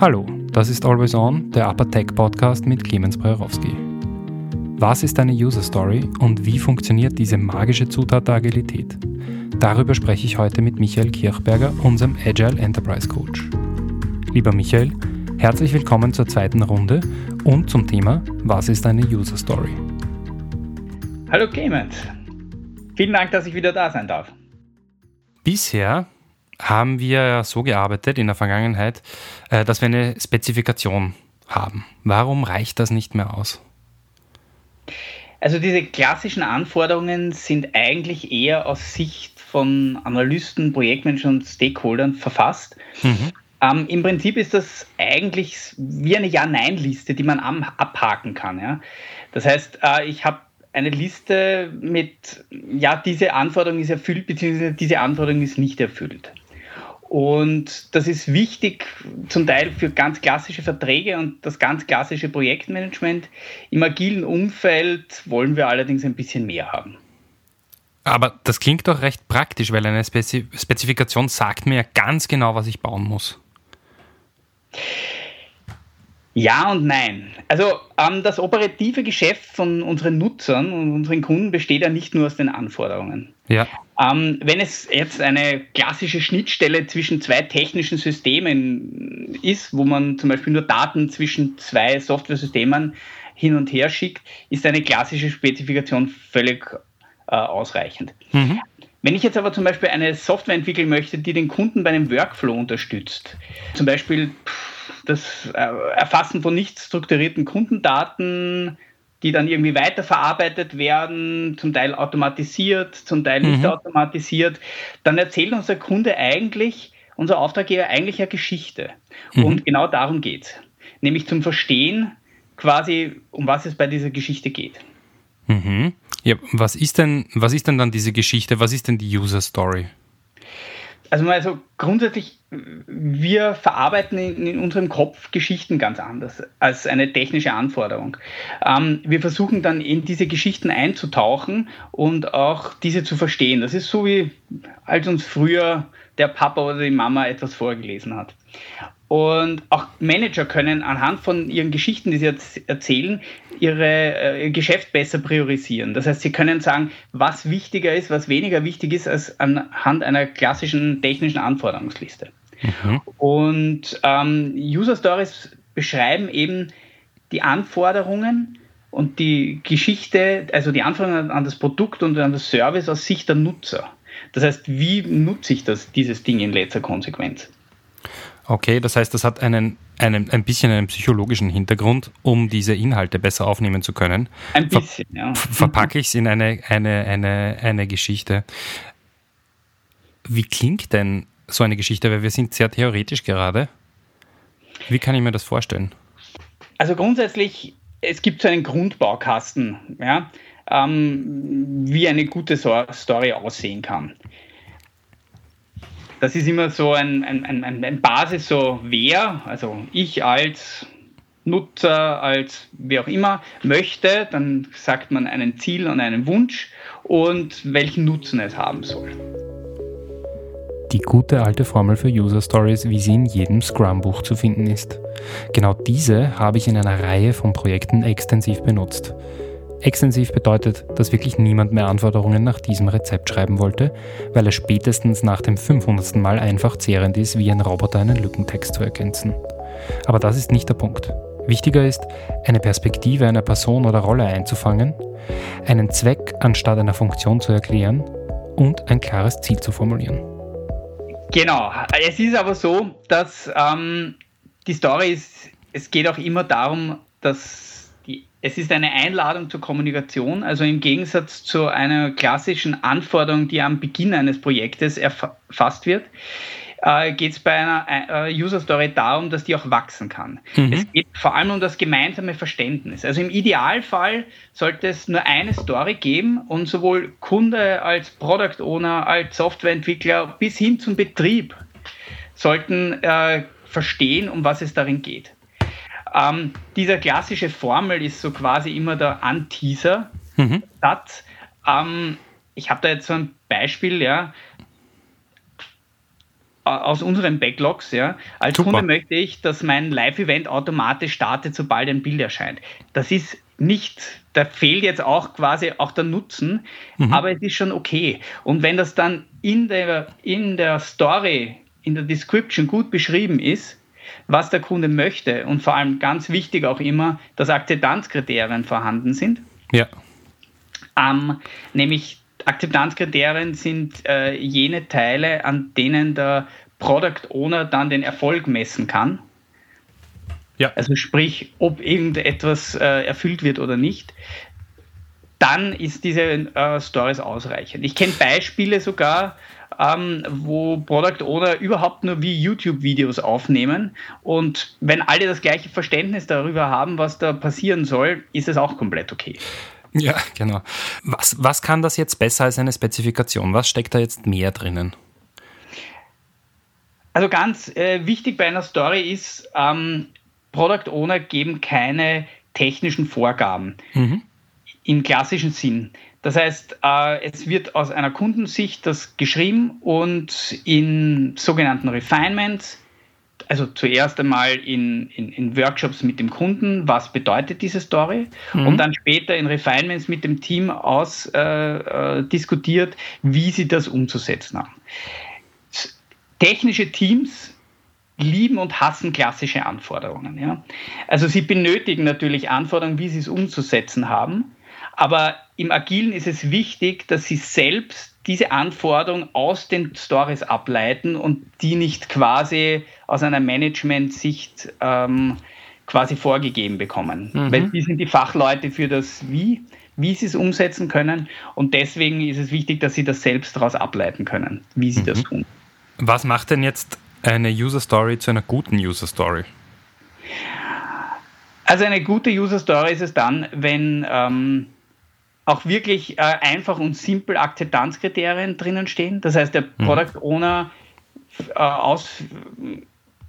Hallo, das ist Always On, der Upper Tech Podcast mit Clemens Brejrowski. Was ist eine User Story und wie funktioniert diese magische Zutat der Agilität? Darüber spreche ich heute mit Michael Kirchberger, unserem Agile Enterprise Coach. Lieber Michael, herzlich willkommen zur zweiten Runde und zum Thema Was ist eine User Story? Hallo Clemens, vielen Dank, dass ich wieder da sein darf. Bisher haben wir so gearbeitet in der Vergangenheit, äh, dass wir eine Spezifikation haben. Warum reicht das nicht mehr aus? Also diese klassischen Anforderungen sind eigentlich eher aus Sicht von Analysten, Projektmanagern und Stakeholdern verfasst. Mhm. Ähm, Im Prinzip ist das eigentlich wie eine Ja-Nein-Liste, die man abhaken kann. Ja? Das heißt, äh, ich habe eine Liste mit, ja, diese Anforderung ist erfüllt, beziehungsweise diese Anforderung ist nicht erfüllt. Und das ist wichtig zum Teil für ganz klassische Verträge und das ganz klassische Projektmanagement. Im agilen Umfeld wollen wir allerdings ein bisschen mehr haben. Aber das klingt doch recht praktisch, weil eine Spezifikation sagt mir ja ganz genau, was ich bauen muss. Ja und nein. Also ähm, das operative Geschäft von unseren Nutzern und unseren Kunden besteht ja nicht nur aus den Anforderungen. Ja. Ähm, wenn es jetzt eine klassische Schnittstelle zwischen zwei technischen Systemen ist, wo man zum Beispiel nur Daten zwischen zwei Software-Systemen hin und her schickt, ist eine klassische Spezifikation völlig äh, ausreichend. Mhm. Wenn ich jetzt aber zum Beispiel eine Software entwickeln möchte, die den Kunden bei einem Workflow unterstützt, zum Beispiel das äh, Erfassen von nicht strukturierten Kundendaten, die dann irgendwie weiterverarbeitet werden, zum Teil automatisiert, zum Teil nicht mhm. automatisiert, dann erzählt unser Kunde eigentlich, unser Auftraggeber eigentlich eine Geschichte. Mhm. Und genau darum geht es. Nämlich zum Verstehen, quasi, um was es bei dieser Geschichte geht. Mhm. Ja, was ist denn, was ist denn dann diese Geschichte? Was ist denn die User Story? Also mal so grundsätzlich, wir verarbeiten in, in, unserem Kopf Geschichten ganz anders als eine technische Anforderung. Ähm, wir versuchen dann in diese Geschichten einzutauchen und auch diese zu verstehen. Das ist so wie als uns früher der Papa oder die Mama etwas vorgelesen hat. Und auch Manager können anhand von ihren Geschichten, die sie erzählen, ihre, äh, ihr Geschäft besser priorisieren. Das heißt, sie können sagen, was wichtiger ist, was weniger wichtig ist, als anhand einer klassischen technischen Anforderungsliste. Mhm. Und ähm, User Stories beschreiben eben die Anforderungen und die Geschichte, also die Anforderungen an das Produkt und an das Service aus Sicht der Nutzer. Das heißt, wie nutze ich das, dieses Ding in letzter Konsequenz? Okay, das heißt, das hat einen, einen, ein bisschen einen psychologischen Hintergrund, um diese Inhalte besser aufnehmen zu können. Ein bisschen, Ver ja. Verpacke ich es in eine, eine, eine, eine Geschichte. Wie klingt denn so eine Geschichte? Weil wir sind sehr theoretisch gerade. Wie kann ich mir das vorstellen? Also grundsätzlich, es gibt so einen Grundbaukasten, ja, ähm, wie eine gute Story aussehen kann das ist immer so ein, ein, ein, ein Basis, so wer, also ich als Nutzer, als wie auch immer, möchte, dann sagt man einen Ziel und einen Wunsch und welchen Nutzen es haben soll. Die gute alte Formel für User Stories, wie sie in jedem Scrum-Buch zu finden ist. Genau diese habe ich in einer Reihe von Projekten extensiv benutzt. Extensiv bedeutet, dass wirklich niemand mehr Anforderungen nach diesem Rezept schreiben wollte, weil er spätestens nach dem 500. Mal einfach zehrend ist, wie ein Roboter einen Lückentext zu ergänzen. Aber das ist nicht der Punkt. Wichtiger ist, eine Perspektive einer Person oder Rolle einzufangen, einen Zweck anstatt einer Funktion zu erklären und ein klares Ziel zu formulieren. Genau. Es ist aber so, dass ähm, die Story ist, es geht auch immer darum, dass es ist eine Einladung zur Kommunikation, also im Gegensatz zu einer klassischen Anforderung, die am Beginn eines Projektes erfasst wird, äh, geht es bei einer äh, User Story darum, dass die auch wachsen kann. Mhm. Es geht vor allem um das gemeinsame Verständnis. Also im Idealfall sollte es nur eine Story geben und sowohl Kunde als Product Owner, als Softwareentwickler bis hin zum Betrieb sollten äh, verstehen, um was es darin geht. Ähm, dieser klassische Formel ist so quasi immer der Anteaser-Satz. Mhm. Ähm, ich habe da jetzt so ein Beispiel, ja. aus unseren Backlogs. Ja. Als Super. Kunde möchte ich, dass mein Live-Event automatisch startet, sobald ein Bild erscheint. Das ist nicht, da fehlt jetzt auch quasi auch der Nutzen, mhm. aber es ist schon okay. Und wenn das dann in der, in der Story, in der Description gut beschrieben ist, was der Kunde möchte und vor allem ganz wichtig auch immer, dass Akzeptanzkriterien vorhanden sind. Ja. Ähm, nämlich Akzeptanzkriterien sind äh, jene Teile, an denen der Product Owner dann den Erfolg messen kann. Ja. Also sprich, ob irgendetwas äh, erfüllt wird oder nicht. Dann ist diese äh, Stories ausreichend. Ich kenne Beispiele sogar, ähm, wo Product Owner überhaupt nur wie YouTube-Videos aufnehmen. Und wenn alle das gleiche Verständnis darüber haben, was da passieren soll, ist es auch komplett okay. Ja, genau. Was, was kann das jetzt besser als eine Spezifikation? Was steckt da jetzt mehr drinnen? Also ganz äh, wichtig bei einer Story ist, ähm, Product Owner geben keine technischen Vorgaben mhm. im klassischen Sinn. Das heißt, äh, es wird aus einer Kundensicht das geschrieben und in sogenannten Refinements, also zuerst einmal in, in, in Workshops mit dem Kunden, was bedeutet diese Story, mhm. und dann später in Refinements mit dem Team ausdiskutiert, äh, äh, wie sie das umzusetzen haben. Technische Teams lieben und hassen klassische Anforderungen. Ja? Also sie benötigen natürlich Anforderungen, wie sie es umzusetzen haben, aber im Agilen ist es wichtig, dass sie selbst diese Anforderungen aus den Stories ableiten und die nicht quasi aus einer Management-Sicht ähm, quasi vorgegeben bekommen. Mhm. Weil die sind die Fachleute für das Wie, wie sie es umsetzen können. Und deswegen ist es wichtig, dass sie das selbst daraus ableiten können, wie sie mhm. das tun. Was macht denn jetzt eine User Story zu einer guten User Story? Also eine gute User Story ist es dann, wenn ähm, auch wirklich äh, einfach und simpel Akzeptanzkriterien drinnen stehen. Das heißt, der mhm. Product Owner äh, aus,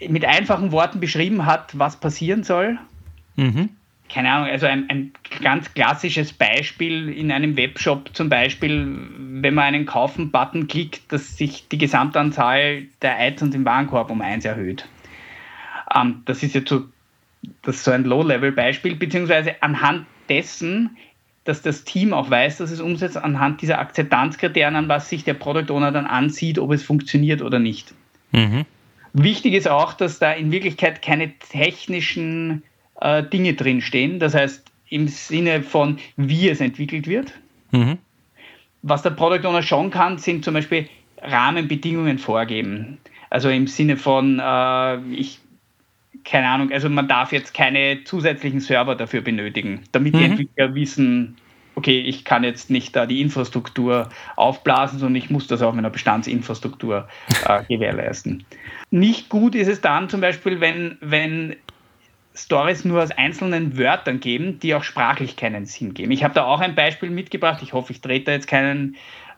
mit einfachen Worten beschrieben hat, was passieren soll. Mhm. Keine Ahnung, also ein, ein ganz klassisches Beispiel in einem Webshop zum Beispiel, wenn man einen Kaufen-Button klickt, dass sich die Gesamtanzahl der Items im Warenkorb um eins erhöht. Ähm, das ist jetzt so, das ist so ein Low-Level-Beispiel, beziehungsweise anhand dessen, dass das Team auch weiß, dass es umsetzt, anhand dieser Akzeptanzkriterien, an was sich der Product Owner dann ansieht, ob es funktioniert oder nicht. Mhm. Wichtig ist auch, dass da in Wirklichkeit keine technischen äh, Dinge drinstehen. Das heißt, im Sinne von, wie es entwickelt wird. Mhm. Was der Product Owner schon kann, sind zum Beispiel Rahmenbedingungen vorgeben. Also im Sinne von, äh, ich, keine Ahnung, also man darf jetzt keine zusätzlichen Server dafür benötigen, damit mhm. die Entwickler wissen, okay, ich kann jetzt nicht da die Infrastruktur aufblasen, sondern ich muss das auf meiner Bestandsinfrastruktur äh, gewährleisten. Nicht gut ist es dann zum Beispiel, wenn, wenn Stories nur aus einzelnen Wörtern geben, die auch sprachlich keinen Sinn geben. Ich habe da auch ein Beispiel mitgebracht. Ich hoffe, ich trete jetzt keinen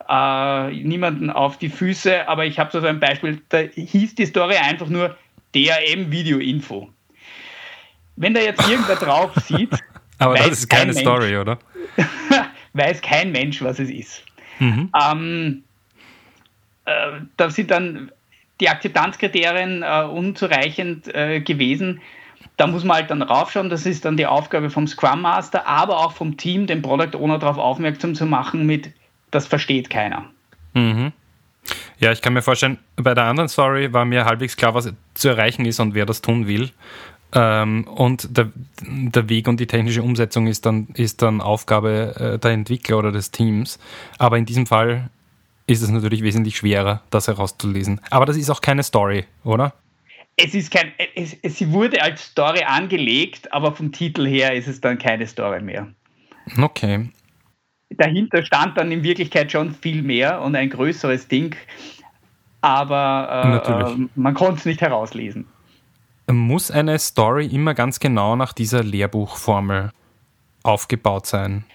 äh, niemanden auf die Füße, aber ich habe so ein Beispiel, da hieß die Story einfach nur DRM Video Info. Wenn da jetzt irgendwer drauf sieht, aber das ist keine Story, oder? weiß kein Mensch, was es ist. Mhm. Ähm, äh, da sind dann die Akzeptanzkriterien äh, unzureichend äh, gewesen. Da muss man halt dann raufschauen, das ist dann die Aufgabe vom Scrum Master, aber auch vom Team, den Product Owner darauf aufmerksam zu machen mit, das versteht keiner. Mhm. Ja, ich kann mir vorstellen, bei der anderen Story war mir halbwegs klar, was zu erreichen ist und wer das tun will. Ähm, und der, der Weg und die technische Umsetzung ist dann, ist dann Aufgabe äh, der Entwickler oder des Teams. Aber in diesem Fall ist es natürlich wesentlich schwerer, das herauszulesen. Aber das ist auch keine Story, oder? es ist kein, es, es, sie wurde als Story angelegt, aber vom Titel her ist es dann keine Story mehr. Okay. Dahinter stand dann in Wirklichkeit schon viel mehr und ein größeres Ding, aber äh, äh, man konnte es nicht herauslesen. Muss eine Story immer ganz genau nach dieser Lehrbuchformel aufgebaut sein?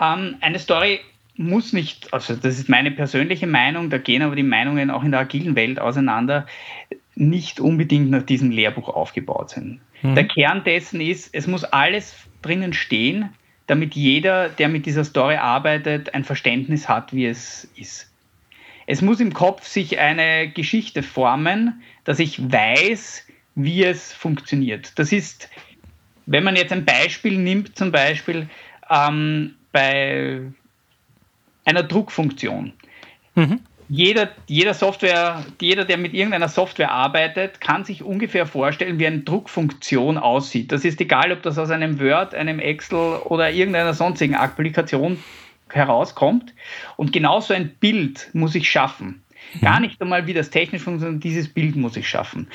Ähm, eine Story muss nicht, also das ist meine persönliche Meinung, da gehen aber die Meinungen auch in der agilen Welt auseinander nicht unbedingt nach diesem Lehrbuch aufgebaut sind. Mhm. Der Kern dessen ist, es muss alles drinnen stehen, damit jeder, der mit dieser Story arbeitet, ein Verständnis hat, wie es ist. Es muss im Kopf sich eine Geschichte formen, dass ich weiß, wie es funktioniert. Das ist, wenn man jetzt ein Beispiel nimmt, zum Beispiel ähm, bei einer Druckfunktion. Mhm. Jeder, jeder Software, jeder, der mit irgendeiner Software arbeitet, kann sich ungefähr vorstellen, wie eine Druckfunktion aussieht. Das ist egal, ob das aus einem Word, einem Excel oder irgendeiner sonstigen Applikation herauskommt. Und genauso ein Bild muss ich schaffen. Gar nicht einmal, wie das technisch funktioniert, dieses Bild muss ich schaffen.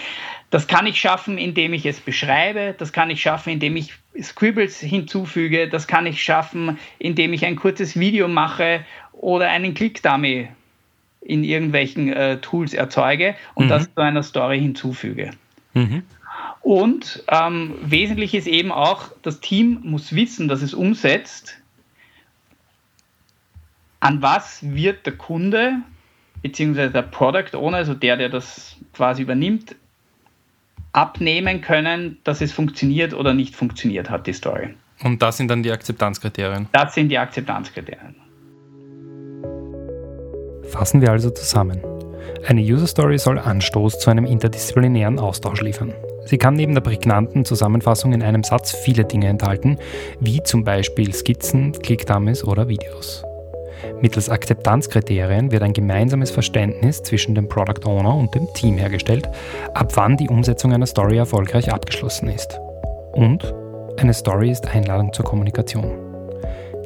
Das kann ich schaffen, indem ich es beschreibe, das kann ich schaffen, indem ich Scribbles hinzufüge, das kann ich schaffen, indem ich ein kurzes Video mache oder einen Click-Dummy in irgendwelchen äh, Tools erzeuge und mhm. das zu einer Story hinzufüge. Mhm. Und ähm, wesentlich ist eben auch, das Team muss wissen, dass es umsetzt, an was wird der Kunde beziehungsweise der Product Owner, also der, der das quasi übernimmt, abnehmen können, dass es funktioniert oder nicht funktioniert hat, die Story. Und das sind dann die Akzeptanzkriterien? Das sind die Akzeptanzkriterien. Fassen wir also zusammen. Eine User Story soll Anstoß zu einem interdisziplinären Austausch liefern. Sie kann neben der prägnanten Zusammenfassung in einem Satz viele Dinge enthalten, wie zum Beispiel Skizzen, Clickdummies oder Videos. Mittels Akzeptanzkriterien wird ein gemeinsames Verständnis zwischen dem Product Owner und dem Team hergestellt, ab wann die Umsetzung einer Story erfolgreich abgeschlossen ist. Und eine Story ist Einladung zur Kommunikation.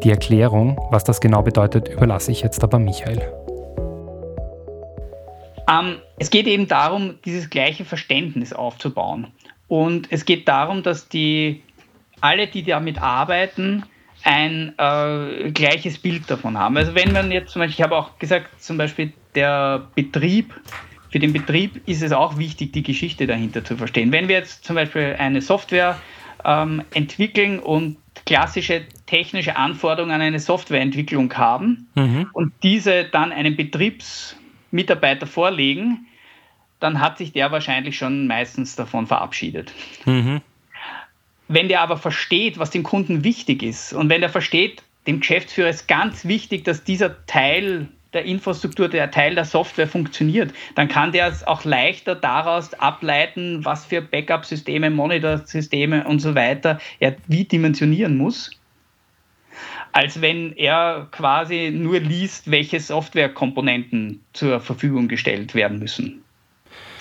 Die Erklärung, was das genau bedeutet, überlasse ich jetzt aber Michael. Ähm, es geht eben darum, dieses gleiche Verständnis aufzubauen. Und es geht darum, dass die alle, die damit arbeiten, ein äh, gleiches Bild davon haben. Also wenn man jetzt zum Beispiel, ich habe auch gesagt, zum Beispiel der Betrieb, für den Betrieb ist es auch wichtig, die Geschichte dahinter zu verstehen. Wenn wir jetzt zum Beispiel eine Software ähm, entwickeln und klassische technische Anforderungen an eine Softwareentwicklung haben mhm. und diese dann einem Betriebsmitarbeiter vorlegen, dann hat sich der wahrscheinlich schon meistens davon verabschiedet. Mhm. Wenn der aber versteht, was dem Kunden wichtig ist und wenn er versteht, dem Geschäftsführer ist ganz wichtig, dass dieser Teil der Infrastruktur, der Teil der Software funktioniert, dann kann der es auch leichter daraus ableiten, was für Backup-Systeme, Monitor-Systeme und so weiter er wie dimensionieren muss, als wenn er quasi nur liest, welche Softwarekomponenten zur Verfügung gestellt werden müssen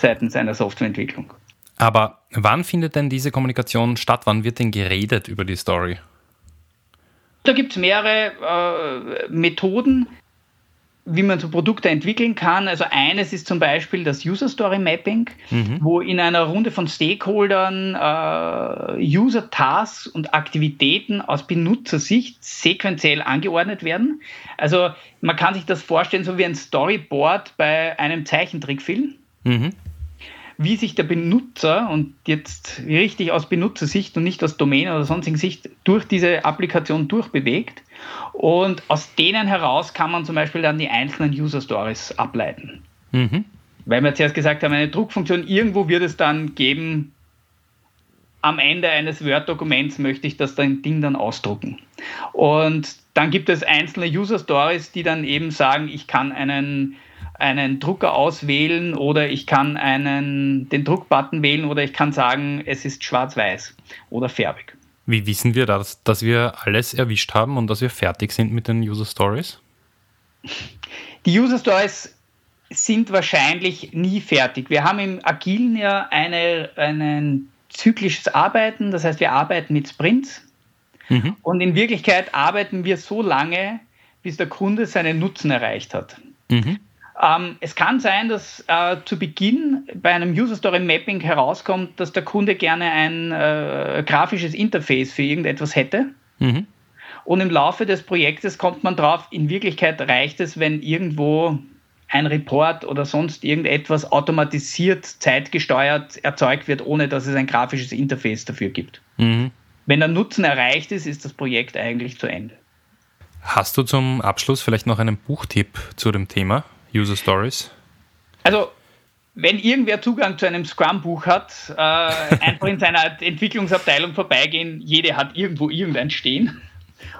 seitens einer Softwareentwicklung. Aber wann findet denn diese Kommunikation statt? Wann wird denn geredet über die Story? Da gibt es mehrere äh, Methoden, wie man so Produkte entwickeln kann. Also eines ist zum Beispiel das User Story Mapping, mhm. wo in einer Runde von Stakeholdern äh, User Tasks und Aktivitäten aus Benutzersicht sequenziell angeordnet werden. Also man kann sich das vorstellen so wie ein Storyboard bei einem Zeichentrickfilm. Mhm wie sich der Benutzer und jetzt richtig aus Benutzersicht und nicht aus Domain oder sonstigen Sicht durch diese Applikation durchbewegt. Und aus denen heraus kann man zum Beispiel dann die einzelnen User Stories ableiten. Mhm. Weil wir zuerst gesagt haben, eine Druckfunktion, irgendwo wird es dann geben, am Ende eines Word-Dokuments möchte ich das Ding dann ausdrucken. Und dann gibt es einzelne User Stories, die dann eben sagen, ich kann einen einen Drucker auswählen oder ich kann einen, den Druckbutton wählen oder ich kann sagen, es ist schwarz-weiß oder färbig. Wie wissen wir das, dass wir alles erwischt haben und dass wir fertig sind mit den User Stories? Die User Stories sind wahrscheinlich nie fertig. Wir haben im Agilen ja eine, ein zyklisches Arbeiten, das heißt, wir arbeiten mit Sprints. Mhm. Und in Wirklichkeit arbeiten wir so lange, bis der Kunde seinen Nutzen erreicht hat. Mhm. Ähm, es kann sein, dass äh, zu Beginn bei einem User Story Mapping herauskommt, dass der Kunde gerne ein äh, grafisches Interface für irgendetwas hätte. Mhm. Und im Laufe des Projektes kommt man drauf, in Wirklichkeit reicht es, wenn irgendwo ein Report oder sonst irgendetwas automatisiert, zeitgesteuert erzeugt wird, ohne dass es ein grafisches Interface dafür gibt. Mhm. Wenn der Nutzen erreicht ist, ist das Projekt eigentlich zu Ende. Hast du zum Abschluss vielleicht noch einen Buchtipp zu dem Thema? User Stories? Also, wenn irgendwer Zugang zu einem Scrum-Buch hat, äh, einfach in seiner Entwicklungsabteilung vorbeigehen. Jede hat irgendwo irgendein stehen.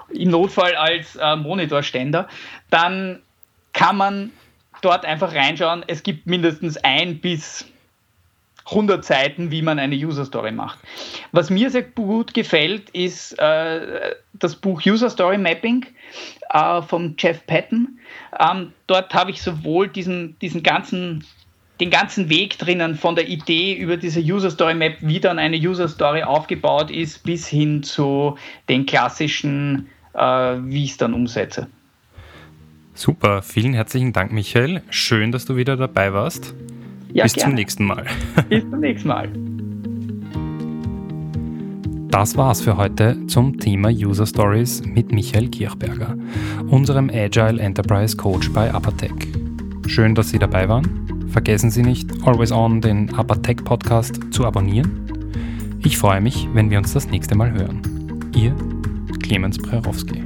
Im Notfall als äh, Monitorständer. Dann kann man dort einfach reinschauen. Es gibt mindestens ein bis 100 Seiten, wie man eine User Story macht. Was mir sehr gut gefällt, ist äh, das Buch User Story Mapping äh, von Jeff Patton. Ähm, dort habe ich sowohl diesen, diesen ganzen den ganzen Weg drinnen von der Idee über diese User Story Map, wie dann eine User Story aufgebaut ist, bis hin zu den klassischen, äh, wie ich es dann umsetze. Super, vielen herzlichen Dank, Michael. Schön, dass du wieder dabei warst. Ja, Bis gerne. zum nächsten Mal. Bis zum nächsten Mal. Das war's für heute zum Thema User Stories mit Michael Kirchberger, unserem Agile Enterprise Coach bei Apatec. Schön, dass Sie dabei waren. Vergessen Sie nicht, Always On, den Apatec Podcast, zu abonnieren. Ich freue mich, wenn wir uns das nächste Mal hören. Ihr Clemens Prerowski.